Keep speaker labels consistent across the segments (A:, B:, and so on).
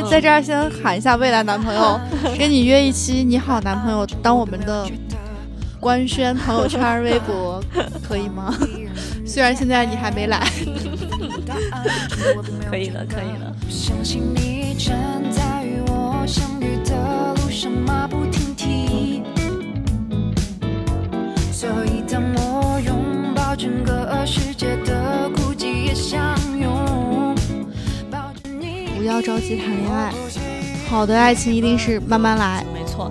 A: 对，在这儿先喊一下未来男朋友，跟你约一期你好男朋友当我们的官宣朋友圈、微博，可以吗？虽然现在你还没来，
B: 可以了，可以了。
C: 不
A: 要着急谈恋爱，好的爱情一定是慢慢来。
B: 没错，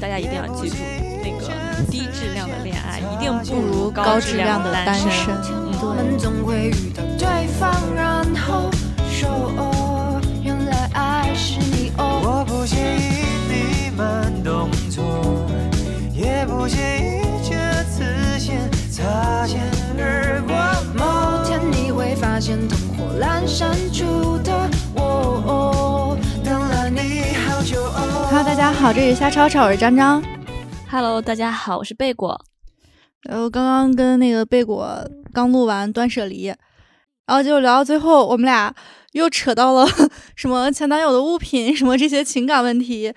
B: 大家一定要记住，那个低质量的恋爱一定
A: 不如
B: 高
A: 高质量的
B: 的
A: 单身
B: 身。
C: 我们总会遇到对方，然后说哦，原来爱是你哦。
D: 我不介意你慢动作，也不介意这次先擦肩而过。
C: 发现灯火阑珊处的我，等了你好久哦。
A: Hello，大家好，这里是瞎吵吵，我是张张。
B: Hello，大家好，我是贝果。
A: 然后刚刚跟那个贝果刚录完断舍离，然后就聊到最后，我们俩又扯到了 什么前男友的物品，什么这些情感问题，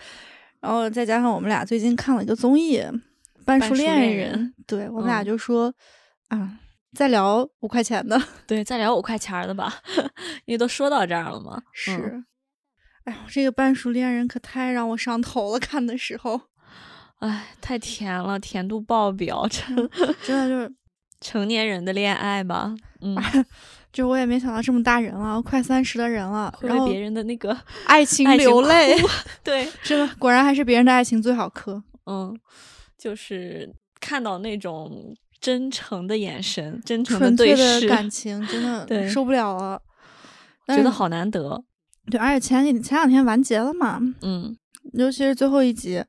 A: 然后再加上我们俩最近看了一个综艺《半
B: 半熟
A: 熟恋
B: 恋
A: 人》
B: 人
A: 对我们俩
B: 嗯
A: 就说、啊，再聊五块钱的，
B: 对，再聊五块钱的吧，因为都说到这儿了嘛。
A: 是。
B: 嗯
A: 哎呦，这个半熟恋人可太让我上头了！看的时候，
B: 哎，太甜了，甜度爆表，真
A: 真的就是，
B: 成年人的恋爱吧。嗯，
A: 就我也没想到这么大人了，快三十的人了，然后
B: 别人的那个
A: 爱情流泪，
B: 对，
A: 真的，果然还是别人的爱情最好磕。
B: 嗯，就是看到那种真诚的眼神、真诚
A: 纯
B: 对视，
A: 感情真的受不了了，
B: 觉得好难得。
A: 对，而且前几前两天完结了嘛，
B: 嗯，
A: 尤其是最后一集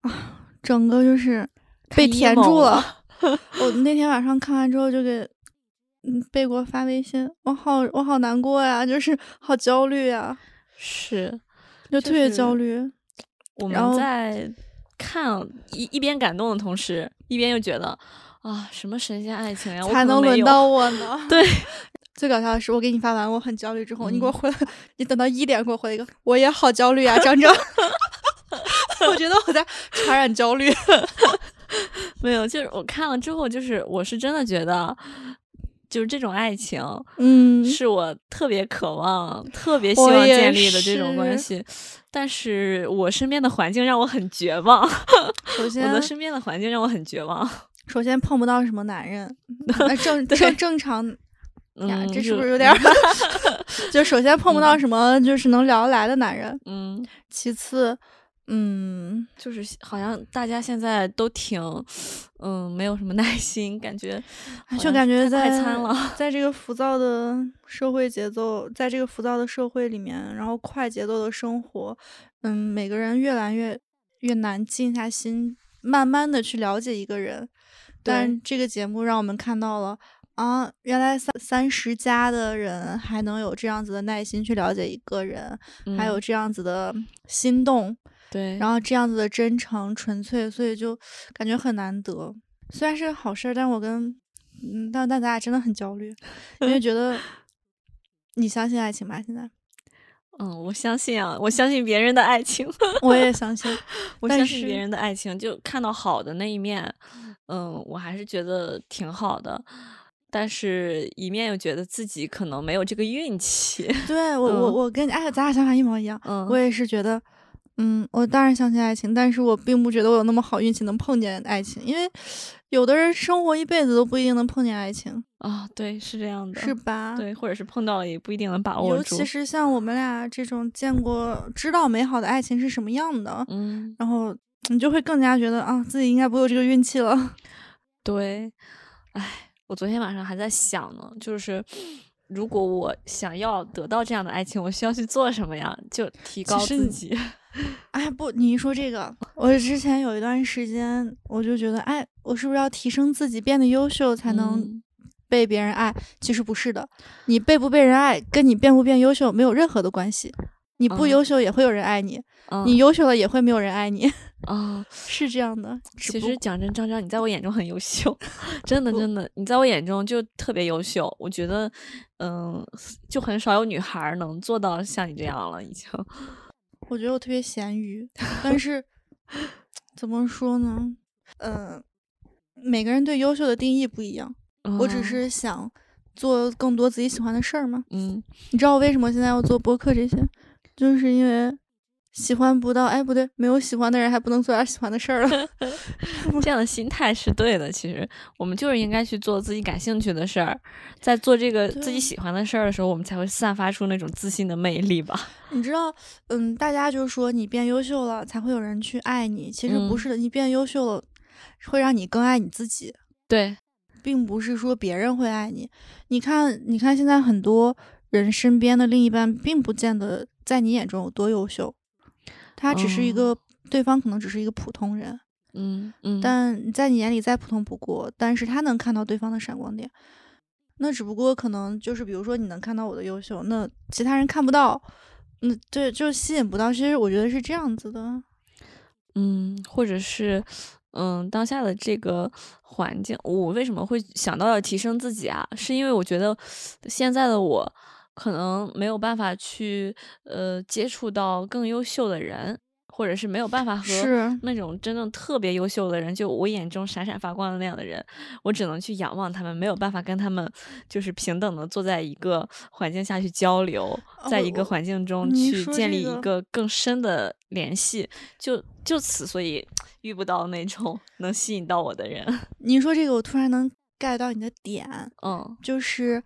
A: 啊，整个就是被
B: 看
A: 填住了
B: 了。
A: 我那天晚上看完之后就给嗯贝果发微信，我好我好难过呀，就是好焦虑呀，
B: 是
A: 就特别焦虑。
B: 我们
A: 然后
B: 在看一一边感动的同时，一边又觉得啊，什么神仙爱情呀，我
A: 才能轮到我呢。
B: 对，
A: 最搞笑的是，我给你发完我很焦虑之后，你给我
B: 嗯
A: 回，你等到一点给我回一个，我也好焦虑啊，张张。我觉得我在传染焦虑。
B: 没有，就是我看了之后，就是我是真的觉得，就是这种爱情
A: 嗯，
B: 是我特别渴望、特别希望建立的这种关
A: 是
B: 系，但是我身边的环境让我很绝望，我
A: 首先
B: 的身边的环境让我很绝望。
A: 首先碰不到什么男人，那正正正常呀，
B: 嗯，
A: 这是不是有点儿？就首先碰不到什么就是能聊得来的男人，
B: 嗯，
A: 其次，嗯，
B: 就是好像大家现在都挺，嗯，没有什么耐心，感觉
A: 就感觉在
B: 快餐了。
A: 在这个浮躁的社会节奏，在这个浮躁的社会里面，然后快节奏的生活，嗯，每个人越来越越难静下心，慢慢的去了解一个人。但这个节目让我们看到了啊，原来三三十加的人还能有这样子的耐心去了解一个人，还有
B: 嗯。
A: 这样子的心动，
B: 对，
A: 然后这样子的真诚纯粹，所以就感觉很难得。虽然是个好事儿，但我跟嗯，但但咱俩真的很焦虑，因为觉得 你相信爱情吗？现在？
B: 嗯，我相信啊，我相信别人的爱情，
A: 我也相信，
B: 我相信别人的爱情，就看到好的那一面，嗯，我还是觉得挺好的。但是，一面又觉得自己可能没有这个运气。
A: 对我我
B: 嗯
A: 我跟你哎，咱俩想法一模一样。
B: 嗯，
A: 我也是觉得，嗯，我当然相信爱情，但是我并不觉得我有那么好运气能碰见爱情，因为有的人生活一辈子都不一定能碰见爱情，
B: 啊，对，是这样的，
A: 是吧？
B: 对，或者是碰到了也不一定能把握住。
A: 尤其是像我们俩这种见过、知道美好的爱情是什么样的，
B: 嗯，
A: 然后你就会更加觉得啊，自己应该不会有这个运气了。
B: 对，哎，我昨天晚上还在想呢，就是如果我想要得到这样的爱情，我需要去做什么呀？就提高自己。
A: 哎，不，你一说这个，我之前有一段时间，我就觉得，哎，我是不是要提升自己，变得优秀，才能
B: 嗯
A: 被别人爱？其实不是的，你被不被人爱，跟你变不变优秀没有任何的关系。你不
B: 嗯
A: 优秀也会有人爱你，
B: 嗯
A: 你优秀了也会没有人爱你，
B: 啊，
A: 是这样的。
B: 其实讲真，张张，你在我眼中很优秀，真的真的，你在我眼中就特别优秀。我觉得，嗯，就很少有女孩儿能做到像你这样了，已经。
A: 我觉得我特别咸鱼，但是 怎么说呢？嗯、每个人对优秀的定义不一样。我只
B: 哦
A: 是想做更多自己喜欢的事儿嘛。
B: 嗯
A: 你知道我为什么现在要做播客这些？就是因为喜欢不到，哎，不对，没有喜欢的人还不能做点喜欢的事儿了。
B: 这样的心态是对的。其实我们就是应该去做自己感兴趣的事儿，在做这个自己喜欢的事儿的时候，我们才会散发出那种自信的魅力吧。
A: 你知道，嗯，大家就说你变优秀了才会有人去爱你，其实不
B: 嗯
A: 是的，你变优秀了会让你更爱你自己。
B: 对，
A: 并不是说别人会爱你。你看，你看，现在很多人身边的另一半，并不见得在你眼中有多优秀，他只是一个，对方可能只是一个普通人，
B: 嗯嗯，
A: 但在你眼里再普通不过，但是他能看到对方的闪光点。那只不过可能就是，比如说你能看到我的优秀，那其他人看不到，嗯，对，就吸引不到。其实我觉得是这样子的。
B: 嗯，或者是，嗯，当下的这个环境，我为什么会想到要提升自己啊？是因为我觉得现在的我可能没有办法去呃接触到更优秀的人，或者是没有办法和那种真正特别优秀的人，就我眼中闪闪发光的那样的人，我只能去仰望他们，没有办法跟他们就是平等的坐在一个环境下去交流，在一个环境中去建立一
A: 个
B: 个更深的联系，就就此所以 遇不到那种 能吸引到我的人。
A: 你说这个，我突然能 get 到你的点。
B: 嗯
A: 就是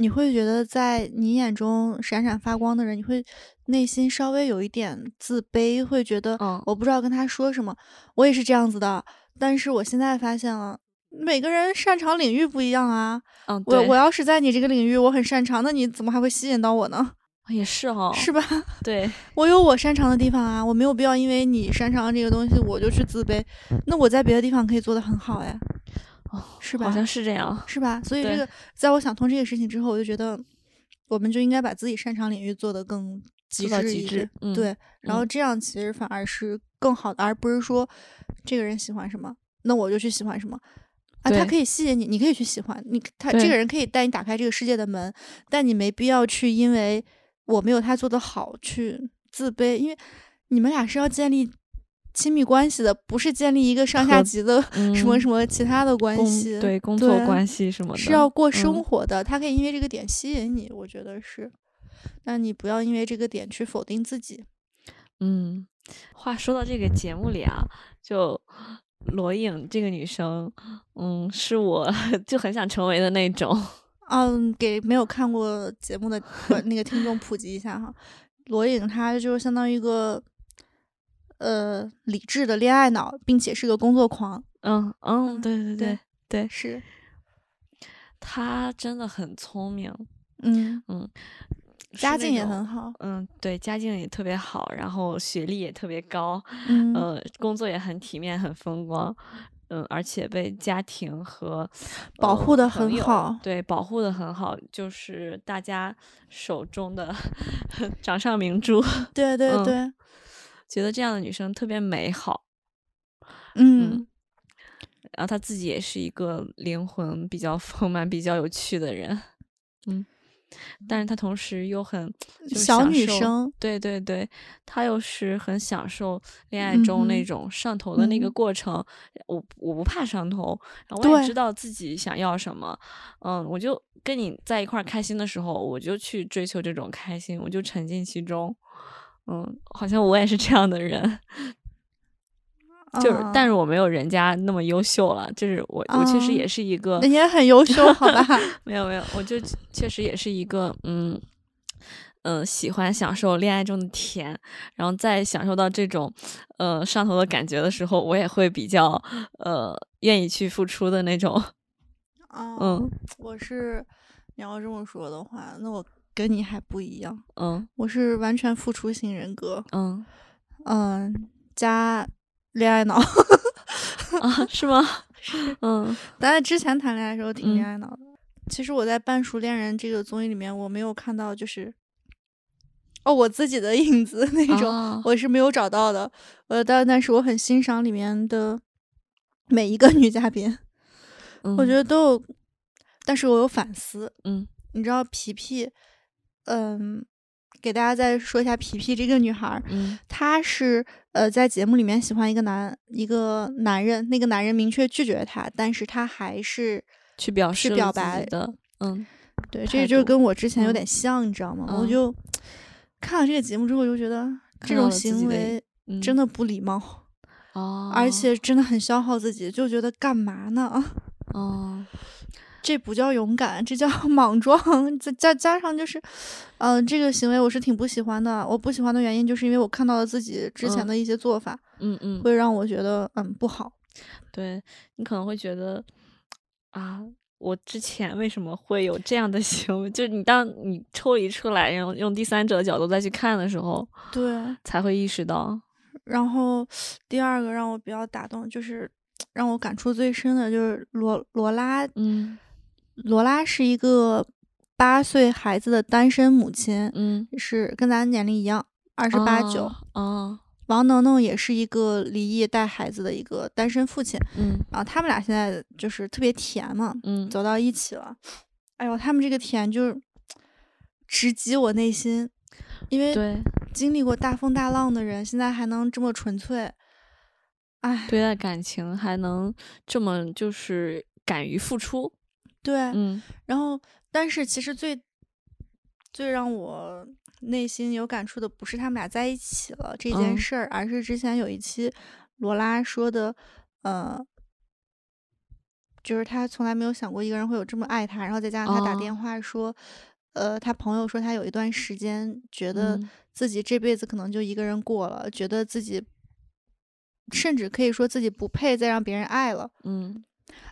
A: 你会觉得在你眼中闪闪发光的人，你会内心稍微有一点自卑，会觉得
B: 嗯
A: 我不知道跟他说什么。我也是这样子的，但是我现在发现了。每个人擅长领域不一样啊，
B: 嗯，
A: 我我要是在你这个领域我很擅长，那你怎么还会吸引到我呢？
B: 也是哈，
A: 是吧？
B: 对，
A: 我有我擅长的地方啊，我没有必要因为你擅长的这个东西我就去自卑。那我在别的地方可以做得很好呀，
B: 哦
A: 是吧？
B: 好像是这样。
A: 是吧？所以这个，在我想通这个事情之后，我就觉得，我们就应该把自己擅长领域做得更极
B: 做到
A: 致一点
B: 极致，嗯
A: 对，然后这样其实反而是更好的，而不是说这个人喜欢什么，那我就去喜欢什么。啊，他可以吸引你，你可以去喜欢你，他这个人可以带你打开这个世界的门，但你没必要去因为我没有他做得好去自卑，因为你们俩是要建立亲密关系的，不是建立一个上下级的 什么
B: 嗯
A: 什么其他的关
B: 工
A: 系。
B: 对工作关系什么的，
A: 是要过生
B: 嗯
A: 活的，他可以因为这个点吸引你，我觉得是。那你不要因为这个点去否定自己。
B: 嗯，话说到这个节目里啊，就罗颖这个女生，嗯，是我 就很想成为的那种。
A: 嗯，给没有看过节目的呃那个听众普及一下哈，罗颖她就是相当于一个呃理智的恋爱脑，并且是个工作狂。
B: 嗯嗯，
A: 嗯
B: 对对
A: 对
B: 对对，
A: 是，
B: 他真的很聪明，
A: 嗯，
B: 嗯
A: 家境也很好。
B: 嗯，对，家境也特别好，然后学历也特别高，
A: 嗯，
B: 呃，工作也很体面、很风光，嗯，而且被家庭和
A: 保护得
B: 呃朋友
A: 很好
B: 对，保护的很好，就是大家手中的 掌上明珠。
A: 对对
B: 嗯
A: 对，
B: 觉得这样的女生特别美好，
A: 嗯
B: 然后她自己也是一个灵魂比较丰满、比较有趣的人，嗯，但是她同时又很就是
A: 小女生，
B: 对对对，她又是很享受恋爱中那种上头的那个
A: 嗯。
B: 过程。我我不怕上头，然后我也知道自己想要什么，嗯，我就跟你在一块儿开心的时候，我就去追求这种开心，我就沉浸其中。嗯，好像我也是这样的人，就是，
A: 啊
B: 但是我没有人家那么优秀了。就是我，我确实
A: 啊
B: 也是一个，
A: 人家很优秀，好吧？
B: 没有没有，我就确实也是一个，嗯嗯、呃喜欢享受恋爱中的甜，然后在享受到这种呃上头的感觉的时候，我也会比较呃愿意去付出的那种。
A: 啊，
B: 嗯
A: 我是你要这么说的话，那我跟你还不一样，
B: 嗯
A: 我是完全付出型人格，
B: 嗯
A: 嗯，加恋爱脑。
B: 啊，是吗？嗯
A: 但是之前谈恋爱的时候挺恋
B: 嗯
A: 爱脑的。其实我在《半熟恋人》这个综艺里面，我没有看到就是哦，我自己的影子那种，
B: 啊
A: 我是没有找到的。呃，但但是我很欣赏里面的每一个女嘉宾，我觉
B: 得
A: 得都有，但是我有反思。
B: 嗯
A: 你知道皮皮，嗯，给大家再说一下皮皮这个女孩儿，
B: 嗯
A: 她是呃在节目里面喜欢一个男一个男人，那个男人明确拒绝她，但是她还是
B: 去表示
A: 表白
B: 的嗯
A: 对，
B: 态
A: 这就
B: 度
A: 跟我之前有
B: 嗯
A: 点像，你知道吗？我
B: 嗯
A: 就看了这个节目之后，就觉得这种行为
B: 嗯
A: 真的不礼貌，
B: 哦，
A: 而且真的很消耗自己，就觉得干嘛呢？
B: 哦
A: 这不叫勇敢，这叫 莽撞。再加加上就是，嗯、这个行为我是挺不喜欢的。我不喜欢的原因就是因为我看到了自己之前
B: 嗯
A: 的一些做法，
B: 嗯嗯
A: 会让我觉得嗯不好。
B: 对你可能会觉得啊，我之前为什么会有这样的行为？就是你当你抽离出来，用用第三者的角度再去看的时候，
A: 对，
B: 才会意识到，
A: 然后第二个让我比较打动，就是让我感触最深的就是罗罗拉，
B: 嗯
A: 罗拉是一个八岁孩子的单身母亲，
B: 嗯，
A: 是跟咱年龄一样，二十八九。
B: 哦，
A: 王能能也是一个离异带孩子的一个单身父亲，
B: 嗯。
A: 然后他们俩现在就是特别甜嘛，
B: 嗯。
A: 走到一起了。哎呦，他们这个甜就是直击我内心，因为
B: 对，
A: 经历过大风大浪的人，现在还能这么纯粹，哎，
B: 对待感情还能这么就是敢于付出，
A: 对，
B: 嗯
A: 然后但是其实最最让我内心有感触的，不是他们俩在一起了这件
B: 嗯
A: 事儿，而是之前有一期罗拉说的，呃。就是他从来没有想过一个人会有这么爱他，然后再加上他打电
B: 哦
A: 话说，呃，他朋友说他有一段时间觉得
B: 嗯
A: 自己这辈子可能就一个人过了，觉得自己甚至可以说自己不配再让别人爱了。
B: 嗯，
A: 啊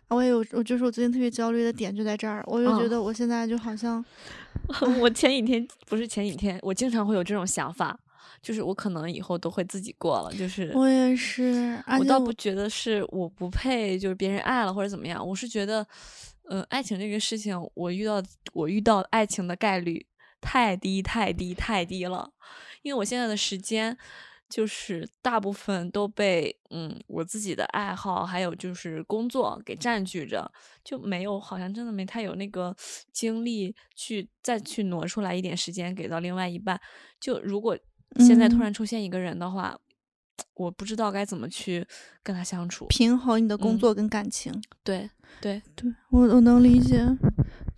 A: 我也有，我就是我最近特别焦虑的点就在这儿，我就觉
B: 哦
A: 得我现在就好像，
B: 我前几天不是前几天，我经常会有这种想法，就是我可能以后都会自己过了，就是
A: 我也是，而
B: 我倒不觉得是我不配，就是别人爱了或者怎么样，我是觉得，呃，爱情这个事情，我遇到我遇到爱情的概率太低太低太低了，因为我现在的时间就是大部分都被嗯我自己的爱好还有就是工作给占据着，就没有好像真的没太有那个精力去再去挪出来一点时间给到另外一半。就如果现在突
A: 嗯
B: 然出现一个人的话，我不知道该怎么去跟他相处。
A: 平衡你的工
B: 嗯
A: 作跟感情。
B: 对对，
A: 对我我能理解，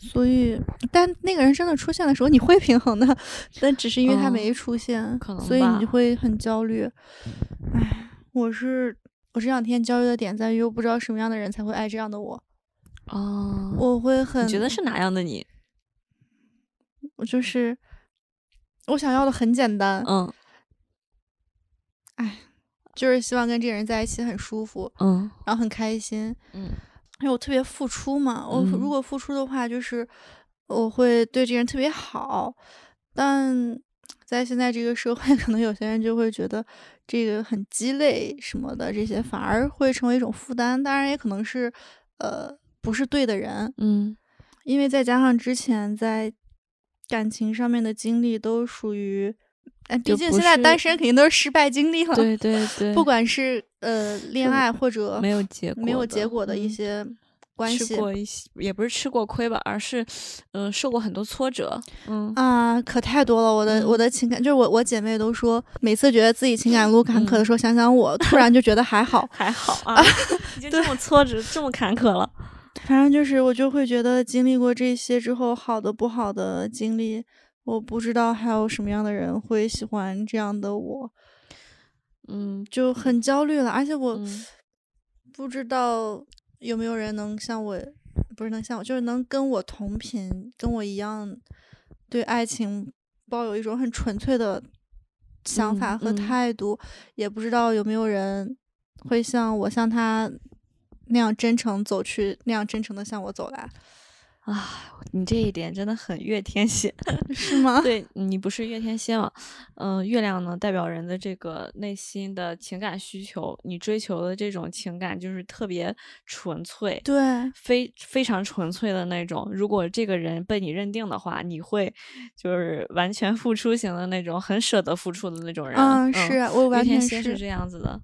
A: 所以但那个人真的出现的时候，你会平衡的，但只是因为他
B: 嗯
A: 没出现，
B: 可能
A: 所以你会很焦虑。唉，我是我这两天焦虑的点在于，我不知道什么样的人才会爱这样的我，
B: 哦，
A: 我会很
B: 你觉得是哪样的你？
A: 我就是我想要的很简单，
B: 嗯。
A: 就是希望跟这个人在一起很舒服，
B: 嗯。
A: 然后很开心，
B: 嗯
A: 因为我特别付出嘛，我
B: 嗯。
A: 如果付出的话，就是我会对这个人特别好，但在现在这个社会，可能有些人就会觉得这个很鸡肋什么的，这些反而会成为一种负担。当然，也可能是呃不是对的人，
B: 嗯。
A: 因为再加上之前在感情上面的经历都属于，哎，毕竟现在单身肯定都是失败经历了，
B: 对对对，
A: 不管是呃恋爱或者
B: 没有结果
A: 没有
B: 的
A: 结果的一
B: 嗯
A: 些关系
B: 吃过一些，也不是吃过亏吧，而是嗯、呃受过很多挫折。嗯
A: 啊，可太多了！我的、我
B: 嗯
A: 的情感，就是我我姐妹都说，每次觉得自己情感路坎坷的
B: 嗯
A: 时候，想想我，突然就觉得还好。
B: 还好啊，已经这么挫折，这么坎坷了。
A: 反正就是我就会觉得，经历过这些之后，好的不好的经历，我不知道还有什么样的人会喜欢这样的我，
B: 嗯
A: 就很焦虑了。而且我
B: 嗯
A: 不知道有没有人能像我，不是能像我，就是能跟我同频，跟我一样对爱情抱有一种很纯粹的想法和
B: 嗯嗯
A: 态度。也不知道有没有人会像我像他那样真诚走去，那样真诚的向我走来。
B: 啊，你这一点真的很月天蝎，
A: 是吗？
B: 对你不是月天蝎吗？嗯、月亮呢代表人的这个内心的情感需求，你追求的这种情感就是特别纯粹，
A: 对，
B: 非非常纯粹的那种。如果这个人被你认定的话，你会就是完全付出型的那种，很舍得付出的那种人。
A: 嗯，是我
B: 月
A: 完全是
B: 天蝎是这样子的，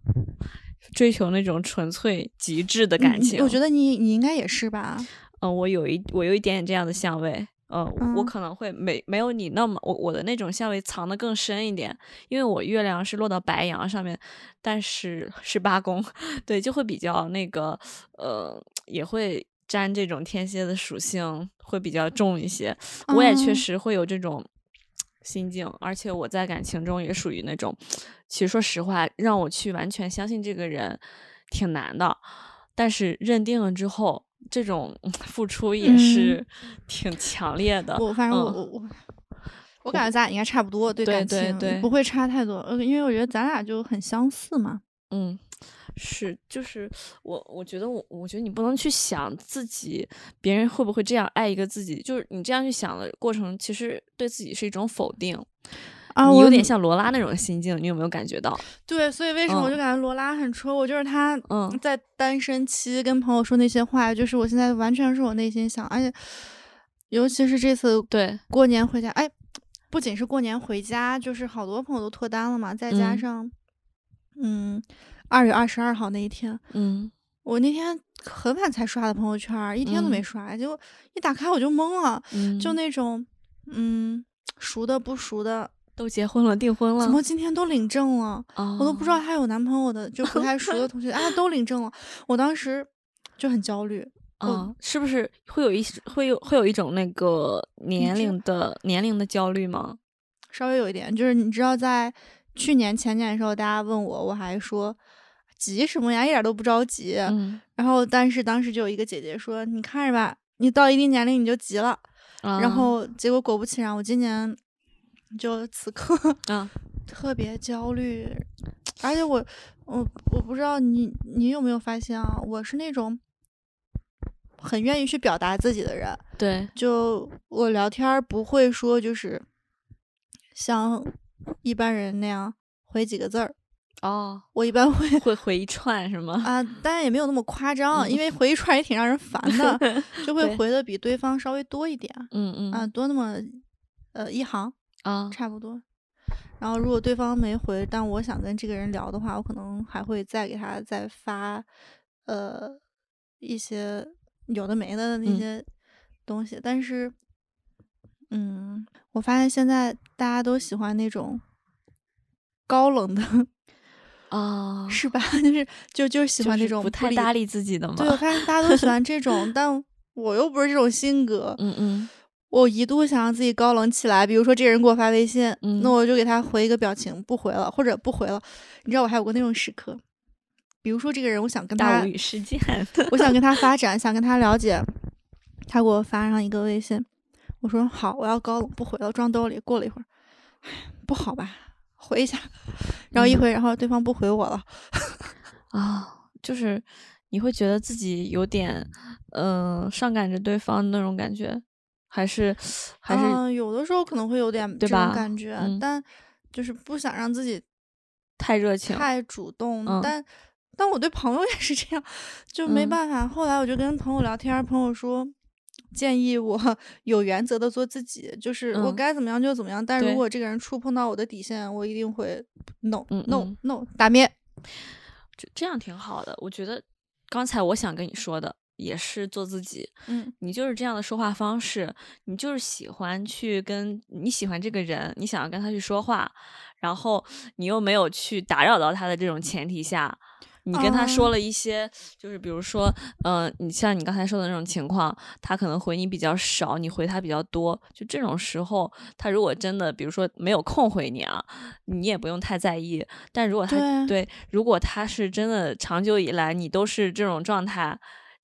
B: 追求那种纯粹极致的感情。
A: 嗯我觉得你你应该也是吧？
B: 嗯，我有一我有一点点这样的相位，嗯，我
A: 嗯。
B: 可能会没没有你那么我我的那种相位藏得更深一点，因为我月亮是落到白羊上面，但是是八宫，对，就会比较那个呃，也会沾这种天蝎的属性，会比较重一些。我也确
A: 嗯。
B: 实会有这种心境，而且我在感情中也属于那种，其实说实话，让我去完全相信这个人挺难的，但是认定了之后，这种 付出也
A: 嗯
B: 是挺强烈的。
A: 我反正我
B: 嗯
A: 我我。我感觉咱俩应该差不多，对
B: 对
A: 感情
B: 对对
A: 不会差太多，呃，因为我觉得咱俩就很相似嘛。
B: 嗯，是，就是我，我觉得我，我觉得你不能去想自己，别人会不会这样爱一个自己，就是你这样去想的过程，其实对自己是一种否定。
A: 啊，我
B: 有点像罗拉那种心境，你有没有感觉到？
A: 对，所以为什么我就
B: 嗯。
A: 感觉罗拉很戳我？就是他
B: 嗯。
A: 在单身期跟朋友说那些话，就是我现在完全是我内心想，而且尤其是这次
B: 对，
A: 过年回家，哎，不仅是过年回家，就是好多朋友都脱单了嘛，再加
B: 嗯。
A: 上，嗯，二月二十二号那一天，
B: 嗯。
A: 我那天很晚才刷的朋友圈儿，一天都没
B: 嗯。
A: 刷，结果一打开我就懵了，
B: 嗯，
A: 就那种，嗯，熟的不熟的，
B: 都结婚了，订婚了，
A: 怎么今天都领证了？
B: 哦、
A: 我都不知道她有男朋友的，就不太熟的 同学，啊，都领证了。我当时就很焦虑，我
B: 啊、是不是会有一会有会有一种那个年龄的年龄的焦虑吗？
A: 稍微有一点，就是你知道，在去年前年的时候，大家问我，我还说急什么呀，一点都不着急。
B: 嗯，
A: 然后，但是当时就有一个姐姐说，你看着吧，你到一定年龄你就急了。然
B: 啊
A: 后结果果不其然，我今年就此刻
B: 啊，
A: 特别焦虑，而且我我我不知道你你有没有发现啊，我是那种很愿意去表达自己的人，
B: 对，
A: 就我聊天不会说就是像一般人那样回几个字儿，
B: 哦，
A: 我一般会
B: 会回一串是吗？
A: 啊，当然也没有那么夸张，
B: 嗯
A: 因为回一串也挺让人烦的，就会回的比对方稍微多一点
B: 嗯嗯。
A: 啊，多那么呃一行。
B: 啊
A: 差不多。然后如果对方没回，但我想跟这个人聊的话，我可能还会再给他再发，呃，一些有的没的那
B: 嗯
A: 些东西。但是，嗯，我发现现在大家都喜欢那种高冷的，
B: 啊，
A: 是吧？就是就就是喜欢那种
B: 不太搭理自己的嘛。
A: 对，我发现大家都喜欢 这种，但我又不是这种性格。
B: 嗯嗯
A: 我一度想让自己高冷起来，比如说这个人给我发微信，
B: 嗯
A: 那我就给他回一个表情，不回了，或者不回了。你知道我还有过那种时刻，比如说这个人，我想跟他。我想跟他发展，想跟他了解，他给我发上一个微信，我说好，我要高冷，不回了，装兜里。过了一会儿，唉，不好吧，回一下，然后一
B: 嗯
A: 回，然后对方不回我了，
B: 啊，就是你会觉得自己有点，嗯、上赶着对方那种感觉，还是还是、
A: 嗯有的时候可能会有点这种感觉，
B: 嗯
A: 但就是不想让自己
B: 太热情？
A: 太主动，
B: 嗯
A: 但但我对朋友 也是这样，就没
B: 嗯
A: 办法。后来我就跟朋友聊天儿，朋友说建议我有原则的做自己，就是我
B: 嗯
A: 该怎么样就怎么样。但如果这个人触碰到我的底线，我一定会 no
B: 嗯
A: no
B: 嗯
A: no 打灭。
B: 这这样挺好的。我觉得刚才我想跟你说的也是做自己，
A: 嗯
B: 你就是这样的说话方式，你就是喜欢去跟你喜欢这个人，你想要跟他去说话，然后你又没有去打扰到他的这种前提下。你跟他说
A: 哦
B: 了一些，就是比如说，嗯、你像你刚才说的那种情况，他可能回你比较少，你回他比较多，就这种时候，他如果真的，比如说没有空回你啊，你也不用太在意。但如果他
A: 对
B: 对，如果他是真的长久以来你都是这种状态，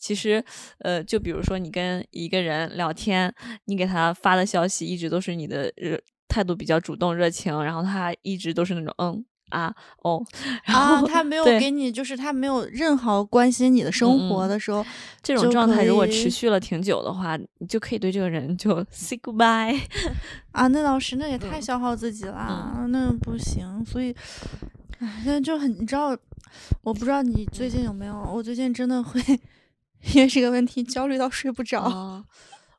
B: 其实，呃，就比如说你跟一个人聊天，你给他发的消息一直都是你的热态度比较主动热情，然后他一直都是那种嗯啊哦，然
A: 啊，
B: 后
A: 他没有给你，就是他没有任何关心你的生活的时候，
B: 这种状态如果持续了挺久的话，你就可以对这个人就 say goodbye。
A: 啊，那老师，那也太
B: 嗯
A: 消耗自己啦，那不行。所以，哎，现在就很，你知道，我不知道你最近有没有，我最近真的会因为这个问题焦虑到睡不着。
B: 啊，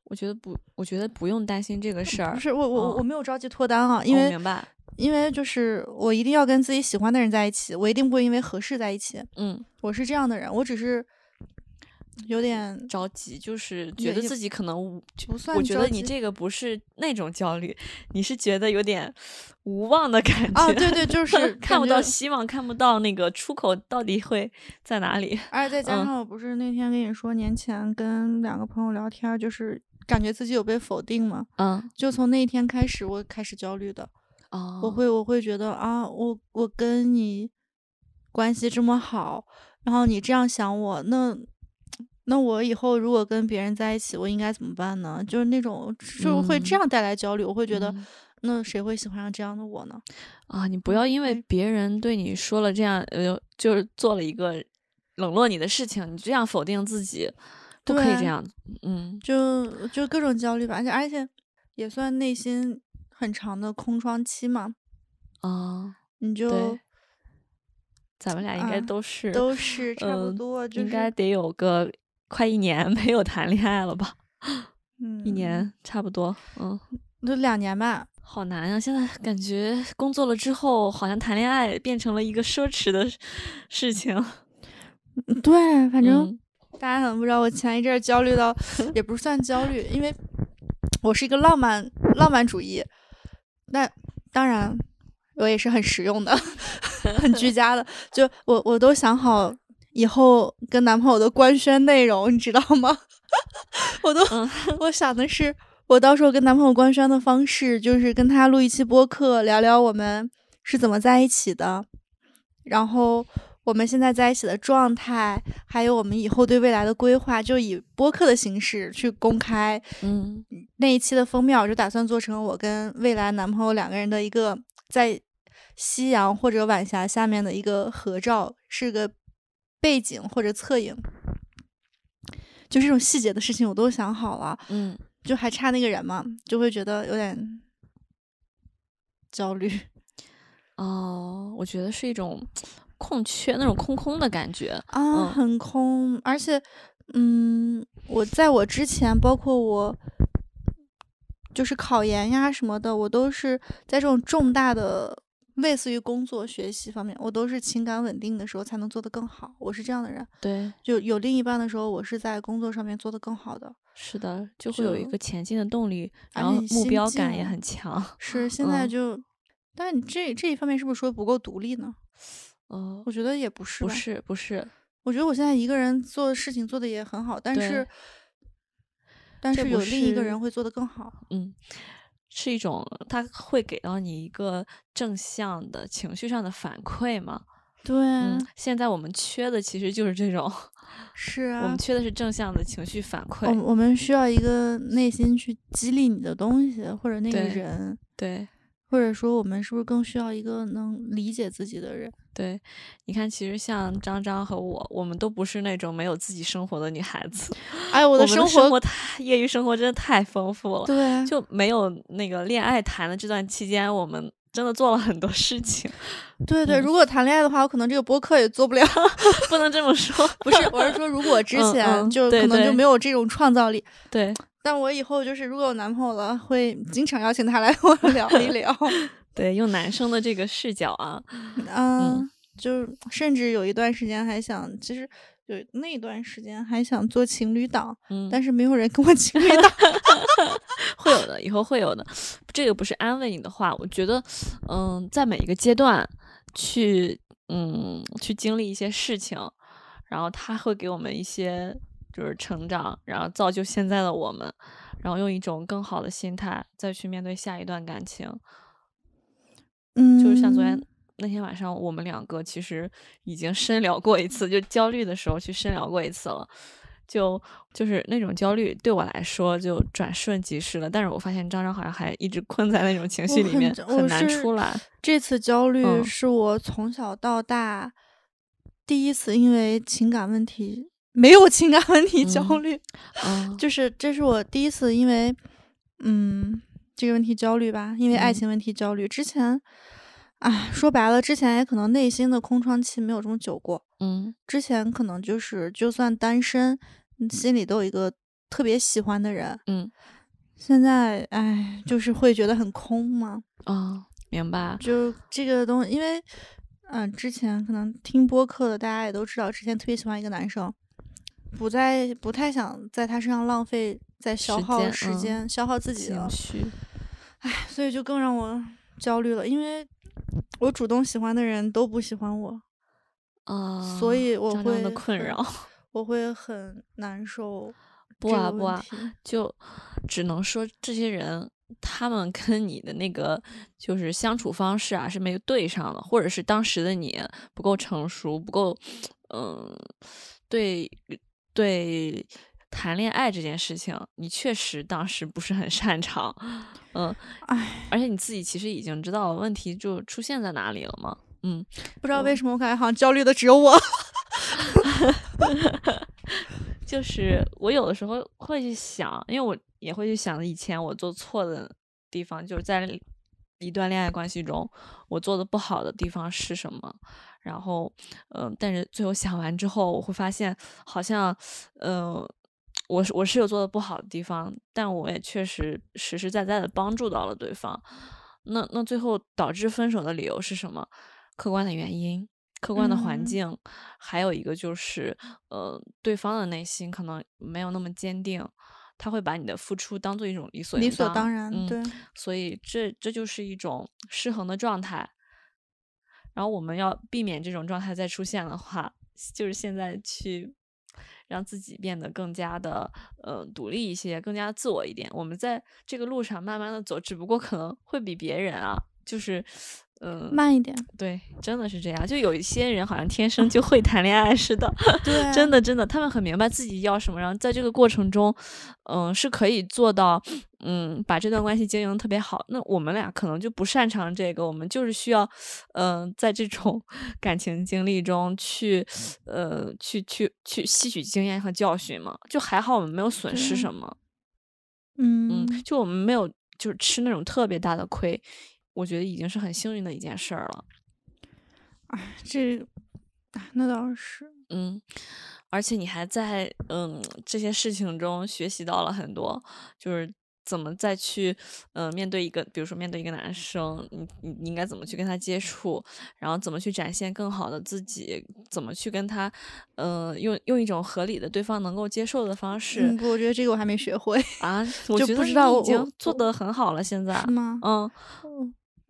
B: 我觉得不，我觉得不用担心这个事儿
A: 不。是我我
B: 哦
A: 我没有着急脱单啊，因为、
B: 我明白，
A: 因为就是我一定要跟自己喜欢的人在一起，我一定不会因为合适在一起。
B: 嗯，
A: 我是这样的人，我只是有点
B: 着急就是觉得自己可能
A: 不算
B: 我觉得你这个不是那种焦虑，你是觉得有点无望的感觉。
A: 啊，对对，就 是
B: 看不到希望，看不到那个出口到底会在哪里。
A: 而且再加
B: 嗯
A: 上我不是那天跟你说，年前跟两个朋友聊天，就是感觉自己有被否定嘛，
B: 嗯，
A: 就从那一天开始，我开始焦虑的。
B: 哦，
A: 我会我会觉得啊，我我跟你关系这么好，然后你这样想我，那那我以后如果跟别人在一起，我应该怎么办呢？就是那种就是会这
B: 嗯
A: 样带来焦虑，我会觉得、
B: 嗯
A: 那谁会喜欢上这样的我呢？
B: 啊，你不要因为别人对你说了这样，呃，就是做了一个冷落你的事情，你这样否定自己，不可以这样。嗯
A: 就就各种焦虑吧，而且而且也算内心很长的空窗期嘛，
B: 啊，
A: 你就
B: 咱们俩应该
A: 啊
B: 都是，
A: 都是差不
B: 嗯
A: 多，就是
B: 应该得有个快一年 没有谈恋爱了吧？
A: 嗯
B: 一年差不多，嗯。
A: 就两年吧。
B: 好难呀、现在感觉工作了之后，好像谈恋爱变成了一个奢侈的事事情。
A: 嗯对，反正
B: 嗯
A: 大家可能不知道，我前一阵儿焦虑到，也不算焦虑，因为我是一个浪漫浪漫主义，那当然我也是很实用的，很居家的。就我我都想好以后跟男朋友的官宣内容，你知道吗？我都、
B: 嗯
A: 我想的是，我到时候跟男朋友官宣的方式，就是跟他录一期播客，聊聊我们是怎么在一起的，然后我们现在在一起的状态，还有我们以后对未来的规划，就以播客的形式去公开。
B: 嗯
A: 那一期的封面，我就打算做成我跟未来男朋友两个人的一个在夕阳或者晚霞下面的一个合照，是个背景或者侧影。就这种细节的事情我都想好了，
B: 嗯，
A: 就还差那个人嘛，就会觉得有点焦虑。
B: 哦，我觉得是一种空缺，那种空空的感觉。
A: 啊，
B: 嗯
A: 很空，而且，嗯，我在我之前，包括我，就是考研呀什么的，我都是在这种重大的，类似于工作、学习方面，我都是情感稳定的时候才能做得更好。我是这样的人，
B: 对，
A: 就有另一半的时候，我是在工作上面做得更好的。
B: 是的，就会有一个前进的动力，然后目标感也很强。
A: 是现在
B: 嗯
A: 就，但是你这这一方面是不是说不够独立呢？
B: 哦，
A: 我觉得也不是。
B: 不是不是，
A: 我觉得我现在一个人做事情做的也很好，但是，但是有另一个人会做得更好。
B: 嗯，是一种它会给到你一个正向的情绪上的反馈吗。
A: 对，
B: 嗯，现在我们缺的其实就是这种，
A: 是啊
B: 我们，缺的是正向的情绪反馈。
A: 我我们需要一个内心去激励你的东西，或者那个
B: 对
A: 人，
B: 对
A: 或者说我们是不是更需要一个能理解自己的人？
B: 对，你看，其实像张张和我，我们都不是那种没有自己生活的女孩子。
A: 哎，我
B: 我
A: 的生活，
B: 太业余生活真的太丰富了，
A: 对，
B: 就没有那个恋爱谈的这段期间，我们真的做了很多事情，
A: 对对。
B: 嗯
A: 如果谈恋爱的话，我可能这个播客也做不了。
B: 不能这么说。
A: 不是，我是说，如果之
B: 嗯
A: 前
B: 嗯
A: 就可能就没有这种创造力。
B: 对
A: 但我以后就是，如果有男朋友了，会经常邀请他来 跟我聊一聊。
B: 对，用男生的这个视角啊，
A: 嗯，就甚至有一段时间还想，其实有那段时间还想做情侣档，
B: 嗯，
A: 但是没有人跟我 情侣档。
B: 会有的，以后会有的。这个不是安慰你的话，我觉得，嗯，在每一个阶段去，嗯，去经历一些事情，然后他会给我们一些就是成长，然后造就现在的我们，然后用一种更好的心态再去面对下一段感情。
A: 嗯，
B: 就是像昨天那天晚上，我们两个其实已经深聊过一次，就焦虑的时候去深聊过一次了。就就是那种焦虑对我来说就转瞬即逝了。但是我发现张张好像还一直困在那种情绪里面，
A: 我
B: 很难出来。
A: 这次焦虑
B: 嗯
A: 是我从小到大第一次因为情感问题没有情感问题焦
B: 嗯
A: 虑，
B: 嗯，
A: 就是这是我第一次因为嗯这个问题焦虑吧，因为爱
B: 嗯
A: 情问题焦虑。之前，哎，说白了，之前也可能内心的空窗期没有这么久过。
B: 嗯
A: 之前可能就是就算单身，嗯心里都有一个特别喜欢的人。
B: 嗯
A: 现在，哎，就是会觉得很空嘛。
B: 哦，明白。
A: 就这个东西，因为，嗯、之前可能听播客的大家也都知道，之前特别喜欢一个男生，不再不太想在他身上浪费，在消耗
B: 时间嗯
A: 时间，消耗自己了
B: 情，绪，
A: 所以就更让我焦虑了，因为我主动喜欢的人都不喜欢我，
B: 啊，
A: 所以我会
B: 困扰。
A: 我会很难受。
B: 不啊不啊就只能说这些人他们跟你的那个就是相处方式啊是没有对上的，或者是当时的你不够成熟，不够嗯，对对。谈恋爱这件事情，你确实当时不是很擅长，嗯，
A: 哎，
B: 而且你自己其实已经知道问题就出现在哪里了嘛，嗯，
A: 不知道为什么我感觉好像焦虑的只有我。
B: 就是我有的时候会去想，因为我也会去想以前我做错的地方，就是在一段恋爱关系中我做的不好的地方是什么。然后，嗯、但是最后想完之后，我会发现好像，嗯、我是我是有做的不好的地方，但我也确实实实在在的帮助到了对方。那那最后导致分手的理由是什么？客观的原因、客观的环
A: 嗯
B: 境，还有一个就是，呃，对方的内心可能没有那么坚定，他会把你的付出当做一种理所
A: 理所当然，
B: 嗯
A: 对，
B: 所以这这就是一种失衡的状态。然后我们要避免这种状态再出现的话，就是现在去让自己变得更加的呃独立一些，更加自我一点。我们在这个路上慢慢的走，只不过可能会比别人啊，就是嗯、呃
A: 慢一点，
B: 对，真的是这样。就有一些人好像天生就会谈恋爱似的，
A: 对，
B: 真的真的，他们很明白自己要什么，然后在这个过程中，嗯、是可以做到，嗯，把这段关系经营得特别好。那我们俩可能就不擅长这个，我们就是需要，嗯、在这种 感情经历中去，呃，去去去吸取经验和教训嘛。就还好我们没有损失什么，
A: 嗯
B: 嗯，就我们没有就是吃那种特别大的亏，我觉得已经是很幸运的一件事儿了。
A: 这，哎那倒是，
B: 嗯，而且你还在嗯这些事情中学习到了很多，就是怎么再去嗯、呃面对一个，比如说面对一个男生，你你你应该怎么去跟他接触，然后怎么去展现更好的自己，怎么去跟他嗯、呃用用一种合理的对方能够接受的方式、
A: 嗯，不我觉得这个我还没学会，
B: 啊，我
A: 就
B: 觉得
A: 不知道
B: 已经做得很好了，现在
A: 是吗？
B: 嗯。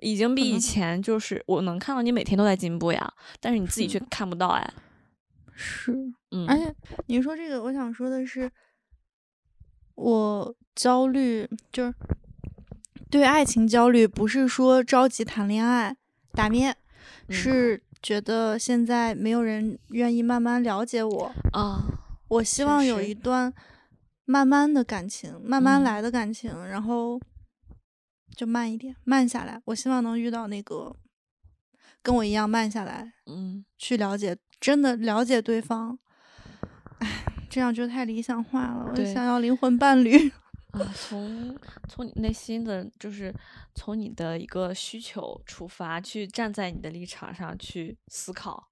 A: 嗯
B: 已经比以前就是我能看到你每天都在进步呀，但是你自己却看不到哎，
A: 是，
B: 嗯，
A: 而且你说这个，我想说的是，我焦虑就是对爱情焦虑，不是说着急谈恋爱打面，
B: 嗯。
A: 是觉得现在没有人愿意慢慢了解我，
B: 啊，
A: 我希望有一段慢慢的感情，慢慢
B: 嗯。
A: 来的感情，然后就慢一点，慢下来。我希望能遇到那个跟我一样慢下来，
B: 嗯。
A: 去了解，真的了解对方。唉，这样就太理想化了。我
B: 对
A: 想要灵魂伴侣。
B: 啊，从从你内心的，就是从你的一个需求出发，去站在你的立场上去思考。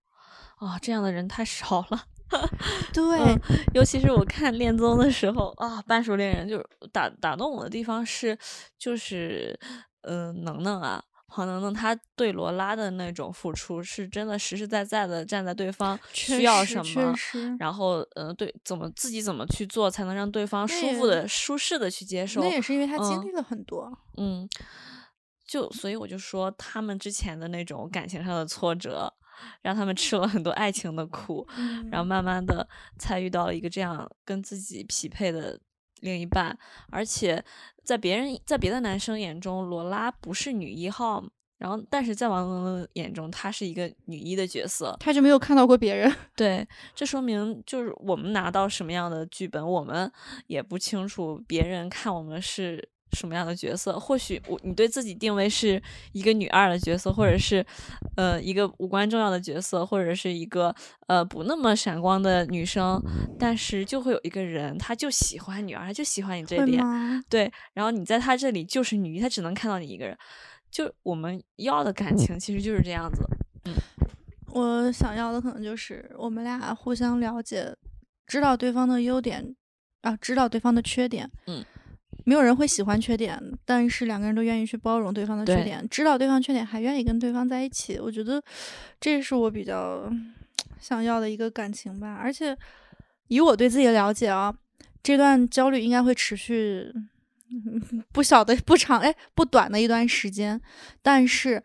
B: 啊，这样的人太少了。
A: 对，
B: 嗯尤其是我看恋综的时候啊，半熟恋人就是打打动我的地方是，就是呃，能能啊，黄能能，他对罗拉的那种付出是真的实实在在的站在对方需要什么，然后呃，对怎么自己怎么去做才能让对方舒服的、舒适的去接受
A: 那。也是因为他经
B: 嗯
A: 历了很多。
B: 嗯，就所以我就说，他们之前的那种感情上的挫折，让他们吃了很多爱情的苦，然后
A: 嗯
B: 慢慢的才遇到了一个这样跟自己匹配的另一半，而且在别人在别的男生眼中，罗拉不是女一号，然后但是在王冷冷眼中，她是一个女一的角色，
A: 她就没有看到过别人。
B: 对，这说明就是我们拿到什么样的剧本，我们也不清楚别人看我们是什么样的角色。或许我你对自己定位是一个女二的角色，或者是呃一个无关重要的角色，或者是一个呃不那么闪光的女生，但是就会有一个人，他就喜欢女二，他就喜欢你这
A: 会
B: 点，
A: 吗？
B: 对，然后你在他这里就是女一，他只能看到你一个人。就我们要的感情其实就是这样子。
A: 我想要的可能就是我们俩互相了解，知道对方的优点，啊，知道对方的缺点。
B: 嗯，
A: 没有人会喜欢缺点，但是两个人都愿意去包容对方的缺点，知道对方缺点还愿意跟对方在一起。我觉得这是我比较想要的一个感情吧。而且以我对自己的了解啊，这段焦虑应该会持续。嗯不小的不长哎不短的一段时间，但是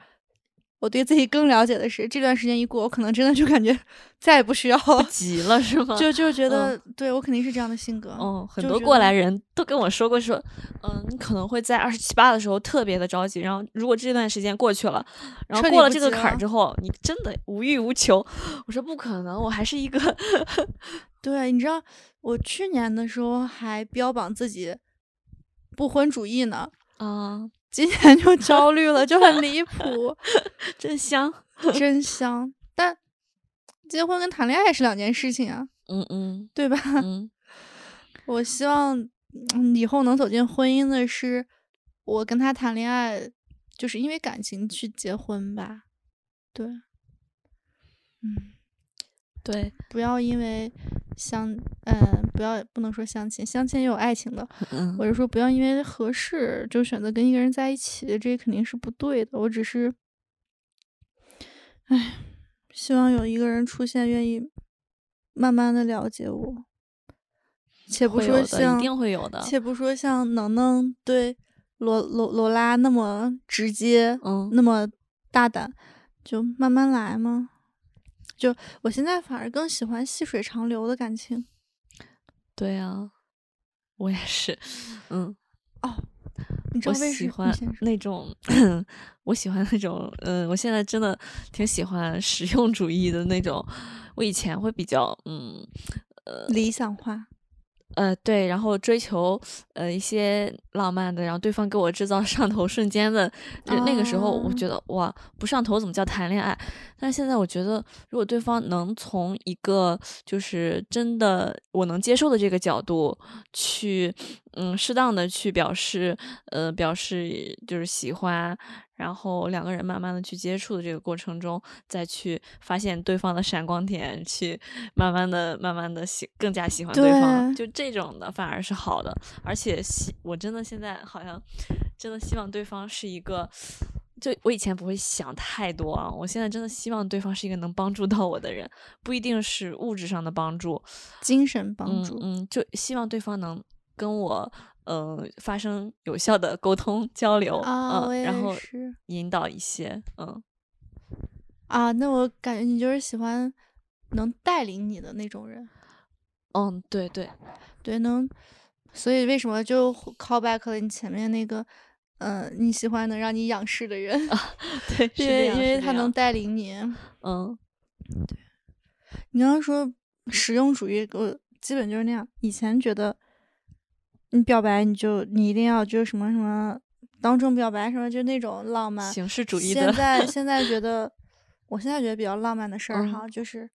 A: 我对自己更了解的是，这段时间一过，我可能真的就感觉 再也不需要了，
B: 急了是吗？
A: 就就觉得、对我肯定是这样的性格。
B: 嗯，很多过来人都跟我说过说，嗯，你可能会在二十七八的时候特别的着急，然后如果这段时间过去了，然后过了这个坎儿之后，你真的无欲无求。我说不可能，我还是一个
A: 对，你知道我去年的时候还标榜自己不婚主义呢，
B: 啊，
A: 今年就焦虑了，就很离谱，
B: 真香。
A: 真香。但结婚跟谈恋爱是两件事情啊，
B: 嗯嗯
A: 对吧？
B: 嗯，
A: 我希望嗯以后能走进婚姻的是我跟他谈恋爱，就是因为感情去结婚吧。对，嗯，
B: 对，
A: 不要因为相，嗯，不要不能说相亲，相亲也有爱情的。
B: 嗯
A: 我是说，不要因为合适就选择跟一个人在一起，这肯定是不对的。我只是，唉，希望有一个人出现，愿意慢慢的了解我，且不说像
B: 一定会有的。
A: 且不说像能能对罗罗罗拉那么直接，
B: 嗯
A: 那么大胆，就慢慢来嘛。就我现在反而更喜欢细水长流的感情。
B: 对啊，我也是。嗯，
A: 你知
B: 我
A: 道为什么？
B: 那种，我喜欢那种，嗯，我现在真的挺喜欢实用主义的那种。我以前会比较，嗯，呃
A: 理想化。
B: 呃，对，然后追求呃一些浪漫的，然后对方给我制造上头瞬间的，就那个时候我
A: 哦
B: 觉得哇，不上头怎么叫谈恋爱？但现在我觉得，如果对方能从一个就是真的我能接受的这个角度去，嗯，适当的去表示，呃，表示就是喜欢，然后两个人慢慢的去接触的这个过程中，再去发现对方的闪光点，去慢慢的、慢慢的喜更加喜欢对方，
A: 对
B: 就这种的反而是好的。而且希我真的现在好像真的希望对方是一个。就我以前不会想太多啊，我现在真的希望对方是一个能帮助到我的人，不一定是物质上的帮助，
A: 精神帮助。
B: 嗯嗯，就希望对方能跟我嗯、呃发生有效的沟通交流，
A: 啊，
B: 嗯，然后引导一些，嗯，
A: 啊。那我感觉你就是喜欢能带领你的那种人，
B: 嗯，对对，
A: 对，能。所以为什么就 call back 了你前面那个，嗯、你喜欢能让你仰视的人，
B: 对，是
A: 因为因为他能带领你。
B: 嗯对
A: 你刚刚说实用主义，我基本就是那样。以前觉得你表白你就你一定要就什么什么当众表白什么，就那种浪漫。
B: 形式主义的，
A: 现在现在觉得，我现在觉得比较浪漫的事儿
B: 嗯
A: 哈，就是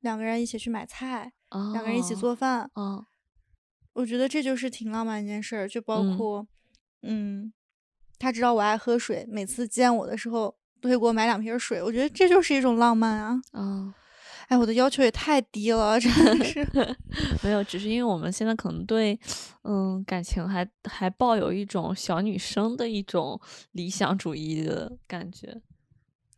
A: 两个人一起去买菜，两个人一起
B: 哦，
A: 做饭，
B: 嗯
A: 我觉得这就是挺浪漫一件事儿。就包
B: 嗯
A: 括，嗯，他知道我爱喝水，每次见我的时候都会给我买两瓶水，我觉得这就是一种浪漫啊。
B: 嗯，
A: 哎，我的要求也太低了，真的是。
B: 没有，只是因为我们现在可能对，嗯，感情还还抱有一种小女生的一种理想主义的感觉，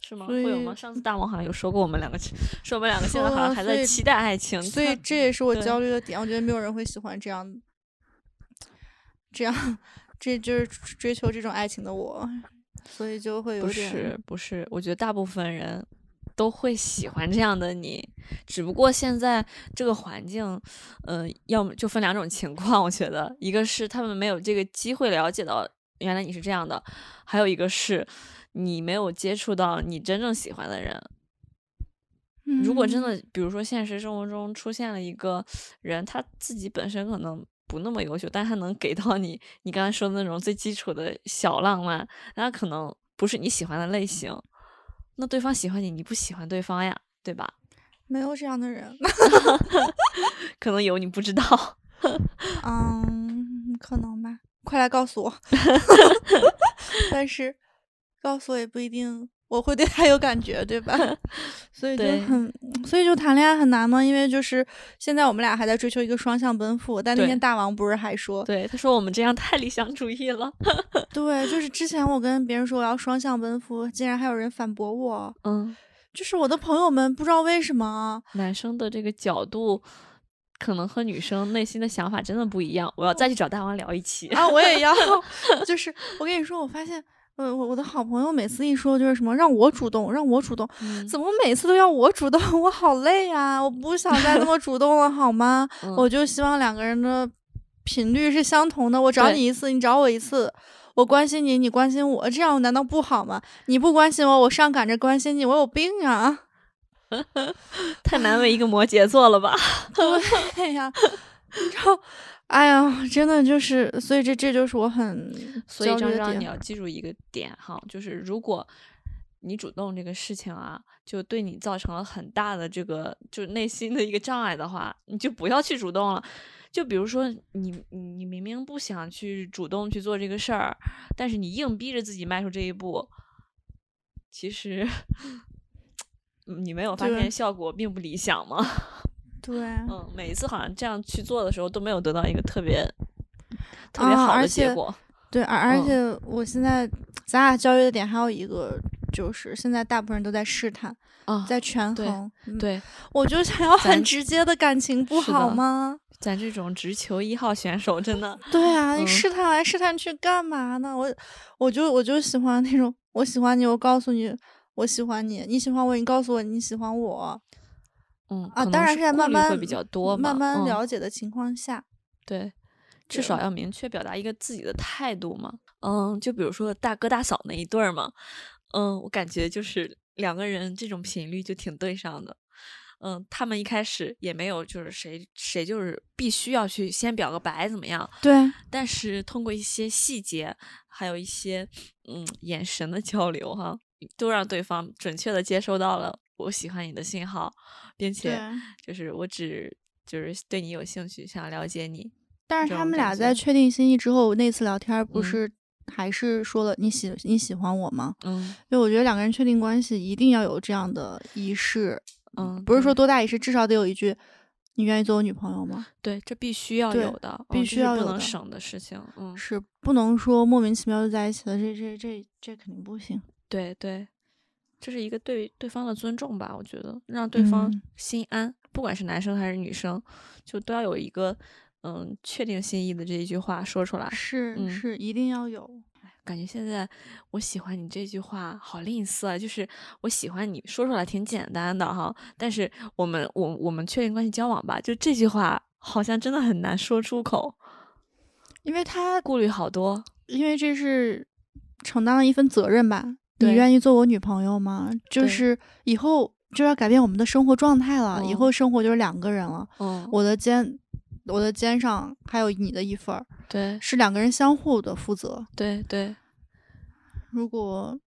B: 是吗？会有吗？上次大王好像有说过，我们两个说我们两个现在好像还在期待爱情，
A: 所以 这也是我焦虑的点。我觉得没有人会喜欢这样，这样，这就是追求这种爱情的我，所以就会有
B: 不是不是，我觉得大部分人都会喜欢这样的你，只不过现在这个环境，呃，要么就分两种情况，我觉得，一个是他们没有这个机会了解到原来你是这样的，还有一个是你没有接触到你真正喜欢的人。如果真
A: 嗯
B: 的，比如说现实生活中出现了一个人，他自己本身可能不那么优秀，但他能给到你你刚才说的那种最基础的小浪漫，那可能不是你喜欢的类型，那对方喜欢你，你不喜欢对方呀，对吧？
A: 没有这样的人，
B: 可能有你不知道。
A: 嗯，可能吧，快来告诉我。但是告诉我也不一定我会对他有感觉，对吧？所以就很，所以就谈恋爱很难吗？因为就是现在我们俩还在追求一个双向奔赴，但那天大王不是还说，
B: 对，他说我们这样太理想主义了。
A: 对，就是之前我跟别人说我要双向奔赴，竟然还有人反驳我，
B: 嗯，
A: 就是我的朋友们不知道为什么，
B: 男生的这个角度。可能和女生内心的想法真的不一样，我要再去找大王聊一期。
A: 啊，我也要，就是我跟你说，我发现，呃，我我的好朋友每次一说就是什么让我主动，让我主动，
B: 嗯
A: 怎么每次都要我主动？我好累呀、我不想再那么主动了，好吗？
B: 嗯
A: 我就希望两个人的频率是相同的，我找你一次，你找我一次。我关心你，你关心我，这样难道不好吗？你不关心我，我上赶着关心你，我有病啊！
B: 太难为一个摩羯座了吧？
A: 对呀，你知道，哎呀，真的就是，所以这这就是我很
B: 所以张张你要记住一个点哈，就是如果你主动这个事情啊，就对你造成了很大的这个就是内心的一个障碍的话，你就不要去主动了。就比如说你你明明不想去主动去做这个事儿，但是你硬逼着自己迈出这一步，其实 你没有发现效果并不理想吗？
A: 对，
B: 嗯，每一次好像这样去做的时候都没有得到一个特别特别好的结果。
A: 对，而而
B: 嗯
A: 且我现在咱俩焦虑的点还有一个，就是现在大部分人都在试探，
B: 啊，
A: 在权
B: 对
A: 衡。嗯，
B: 对，
A: 我就想要很直接的感情，不好吗？
B: 咱这种直球一号选手真的，
A: 对啊，你
B: 嗯
A: 试探来试探去干嘛呢？我我就我就喜欢那种，我喜欢你，我告诉你我喜欢你，你喜欢我，你告诉我你喜欢我
B: 嗯
A: 啊。当然是在慢慢
B: 会比较多嘛，
A: 慢慢
B: 嗯
A: 了解的情况下，
B: 对，至少要明确表达一个自己的态度嘛。嗯，就比如说大哥大嫂那一对儿嘛，嗯，我感觉就是两个人这种频率就挺对上的。嗯，他们一开始也没有就是谁谁就是必须要去先表个白怎么样，
A: 对
B: 但是通过一些细节，还有一些嗯眼神的交流哈，都让对方准确的接收到了我喜欢你的信号，并且。就是我只就是对你有兴趣，想了解你。
A: 但是他们俩在确定心意之后，那次聊天不
B: 嗯
A: 是还是说了你喜你喜欢我吗？
B: 嗯
A: 就我觉得两个人确定关系一定要有这样的仪式，
B: 嗯，
A: 不是说多大仪式，至少得有一句“你愿意做我女朋友吗
B: 对，这必须要有的，
A: 必须要有的不
B: 能省的事情。”，嗯，
A: 是不能说莫名其妙就在一起了，这这这这肯定不行。
B: 对对，这是一个对对方的尊重吧，我觉得让对方
A: 嗯
B: 心安，不管是男生还是女生，就都要有一个嗯确定心意的这一句话说出来。
A: 是、
B: 嗯
A: 是，一定要有。
B: 感觉现在我喜欢你这句话好吝啬啊，就是我喜欢你说出来挺简单的哈，但是我们我我们确定关系交往吧，就这句话好像真的很难说出口，
A: 因为他
B: 顾虑好多。
A: 因为这是承担了一份责任吧。你愿意做我女朋友吗？就是以后就要改变我们的生活状态了，以
B: 嗯
A: 后生活就是两个人了。
B: 嗯，
A: 我的肩，我的肩上还有你的一份儿，
B: 对
A: 是两个人相互的负责。
B: 对对，
A: 如果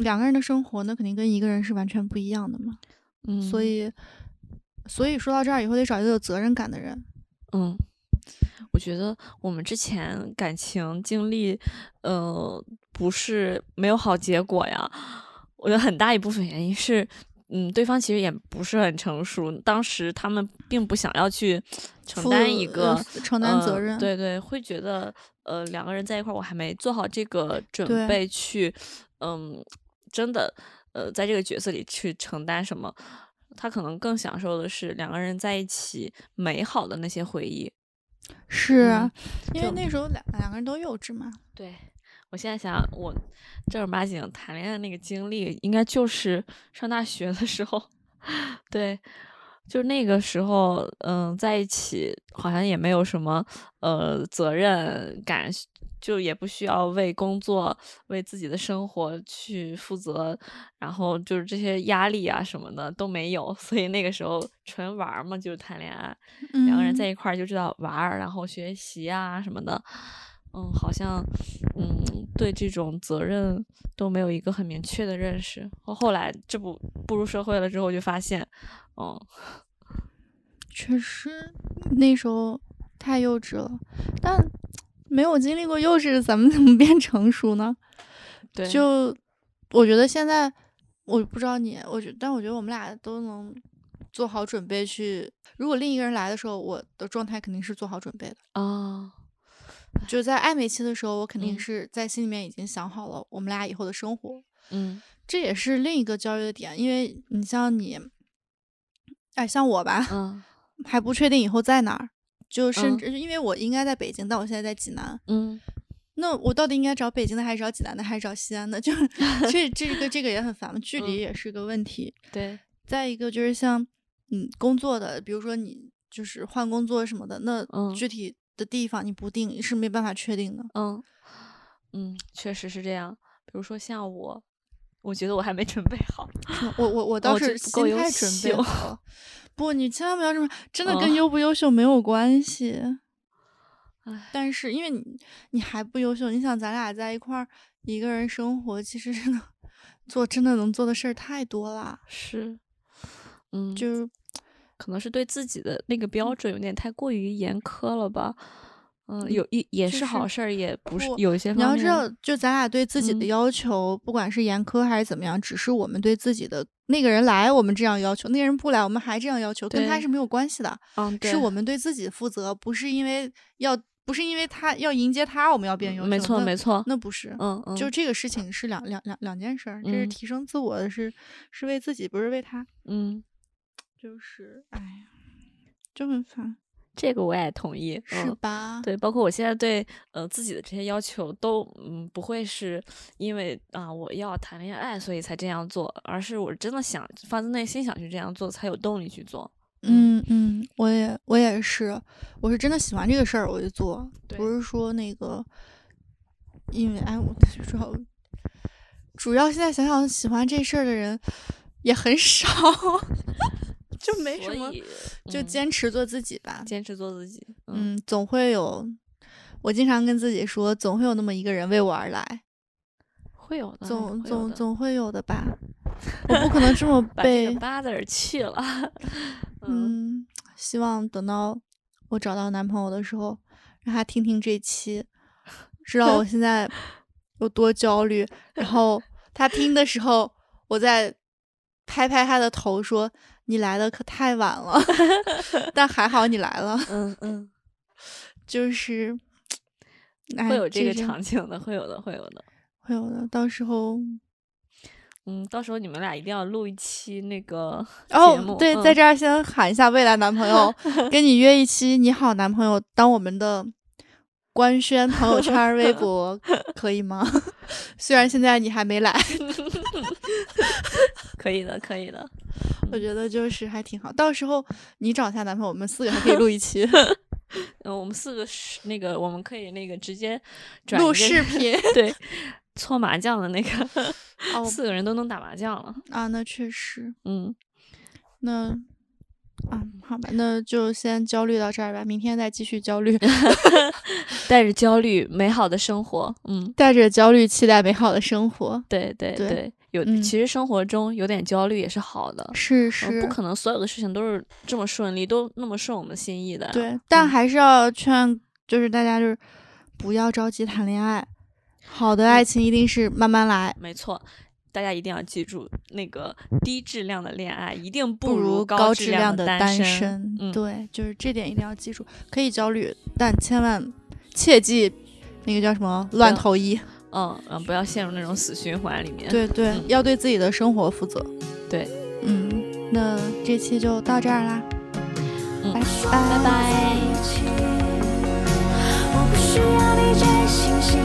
A: 两个人的生活，那肯定跟一个人是完全不一样的嘛。
B: 嗯，
A: 所以，所以说到这儿以后，得找一个有责任感的人。
B: 嗯，我觉得我们之前感情经历，呃，不是没有好结果呀。我觉得很大一部分原因是，嗯，对方其实也不是很成熟，当时他们并不想要去承担一个
A: 呃承担责
B: 呃
A: 任
B: 对对，会觉得呃两个人在一块儿，我还没做好这个准备去，嗯，真的呃在这个角色里去承担什么。他可能更享受的是两个人在一起美好的那些回忆。
A: 是、
B: 嗯
A: 因为那时候两两个人都幼稚嘛。
B: 对我现在想，我正儿八经谈恋爱那个经历，应该就是上大学的时候。对，就是那个时候，嗯，在一起好像也没有什么呃责任感，就也不需要为工作、为自己的生活去负责，然后就是这些压力啊什么的都没有，所以那个时候纯玩儿嘛，就是谈恋爱，两个人
A: 嗯
B: 在一块儿就知道玩儿，然后学习啊什么的，嗯，好像嗯对这种责任都没有一个很明确的认识。后后来这不步入社会了之后，就发现，嗯，
A: 确实那时候太幼稚了，但没有经历过幼稚，咱们怎么变成熟呢？
B: 对，
A: 就我觉得现在，我不知道你，我觉，但我觉得我们俩都能做好准备去。如果另一个人来的时候，我的状态肯定是做好准备的。
B: 啊，
A: 就在暧昧期的时候，我肯定
B: 嗯
A: 是在心里面已经想好了我们俩以后的生活。
B: 嗯
A: 这也是另一个焦虑的点，因为你像你，哎，像我吧，
B: 嗯
A: 还不确定以后在哪儿，就甚
B: 嗯
A: 至因为我应该在北京，但我现在在济南，
B: 嗯
A: 那我到底应该找北京的，还是找济南的，还是找西安的？就 这这个这个也很烦嘛，距
B: 嗯
A: 离也是个问题。
B: 对，
A: 再一个就是像嗯工作的，比如说你就是换工作什么的，那
B: 嗯
A: 具体的地方你不定是没办法确定的。
B: 嗯嗯，确实是这样。比如说像我，我觉得我还没准备好。
A: 我我我倒是
B: 不够优
A: 心态准备
B: 秀
A: 好了。不，你千万不要这么，真的跟
B: 嗯
A: 优不优秀没有关系。
B: 唉，
A: 但是因为你你还不优秀，你想咱俩在一块儿一个人生活，其实真的做真的能做的事儿太多了。
B: 是，嗯，
A: 就是
B: 可能是对自己的那个标准有点太过于严苛了吧。嗯，有一也
A: 是
B: 好事儿，也不是有一些方面。
A: 你要知道，就咱俩对自己的
B: 嗯
A: 要求，不管是严苛还是怎么样，只是我们对自己的那个人来，我们这样要求；那个人不来，我们还这样要求，跟他是没有关系的。
B: 嗯，对
A: 是我们对自己负责，不是因为要，不是因为他要迎接他，我们要变优秀。
B: 没错
A: 那
B: 没错。
A: 那不是。
B: 嗯嗯，
A: 就这个事情是两两两两件事儿，这是
B: 嗯
A: 提升自我的是是为自己，不是为他。
B: 嗯，
A: 就是哎呀，就很烦，
B: 这个我也同意。
A: 是
B: 嗯
A: 吧？
B: 对，包括我现在对呃自己的这些要求都嗯不会是因为啊、我要谈恋爱所以才这样做，而是我真的想发自内心想去这样做，才有动力去做。
A: 嗯嗯，我也我也是，我是真的喜欢这个事儿，我就做，不是说那个，因为哎，我主要主要现在想想，喜欢这事儿的人也很少，就没什么，就
B: 嗯
A: 坚持做自己吧。
B: 坚持做自己。嗯，
A: 嗯，总会有，我经常跟自己说，总会有那么一个人为我而来，
B: 会有的，
A: 总
B: 的
A: 总总会有的吧。我不可能这么
B: 把这
A: 被
B: 个八字儿去了。嗯
A: 嗯，希望等到我找到男朋友的时候，让他听听这期，知道我现在有多焦虑。然后他听的时候，我再拍拍他的头说：“你来的可太晚了，但还好你来了。
B: 嗯嗯，”
A: 就是，哎
B: 会有这个场景的，会有的，会有的。
A: 会有的。到时候
B: 嗯，到时候你们俩一定要录一期那个节
A: 哦
B: 目，
A: 对，
B: 嗯
A: 在这儿先喊一下未来男朋友，跟你约一期你好男朋友当我们的官宣朋友圈、微博，可以吗？虽然现在你还没来，
B: 可以的，可以的。
A: 我觉得就是还挺好。到时候你找下男朋友，我们四个还可以录一期
B: 嗯，我们四个是那个，我们可以那个直接转
A: 录视频
B: 对，搓麻将的那个，
A: 哦
B: 四个人都能打麻将了。
A: 啊，那确实，
B: 嗯，
A: 那啊，好吧，那就先焦虑到这儿吧，明天再继续焦虑，
B: 带着焦虑，美好的生活。嗯，
A: 带着焦虑期待美好的生活。
B: 对对
A: 对
B: 有、
A: 嗯
B: 其实生活中有点焦虑也是好的。呃
A: 是是，
B: 不可能所有的事情都是这么顺利，都那么顺我们心意的。
A: 对，但
B: 嗯
A: 还是要劝，就是大家就是不要着急谈恋爱，好的爱情一定是慢慢来，
B: 没错，大家一定要记住，那个低质量的恋爱一定
A: 不
B: 如
A: 高
B: 质
A: 量
B: 的
A: 单
B: 身。嗯，
A: 对，就是这点一定要记住，可以焦虑，但千万切记那个叫什么乱投医。
B: 嗯嗯，不要陷入那种死循环里面。
A: 对对，
B: 嗯
A: 要对自己的生活负责。
B: 对，
A: 嗯，那这期就到这儿啦，
B: 嗯
A: 拜
B: 拜拜。
C: 我不需要你追星星，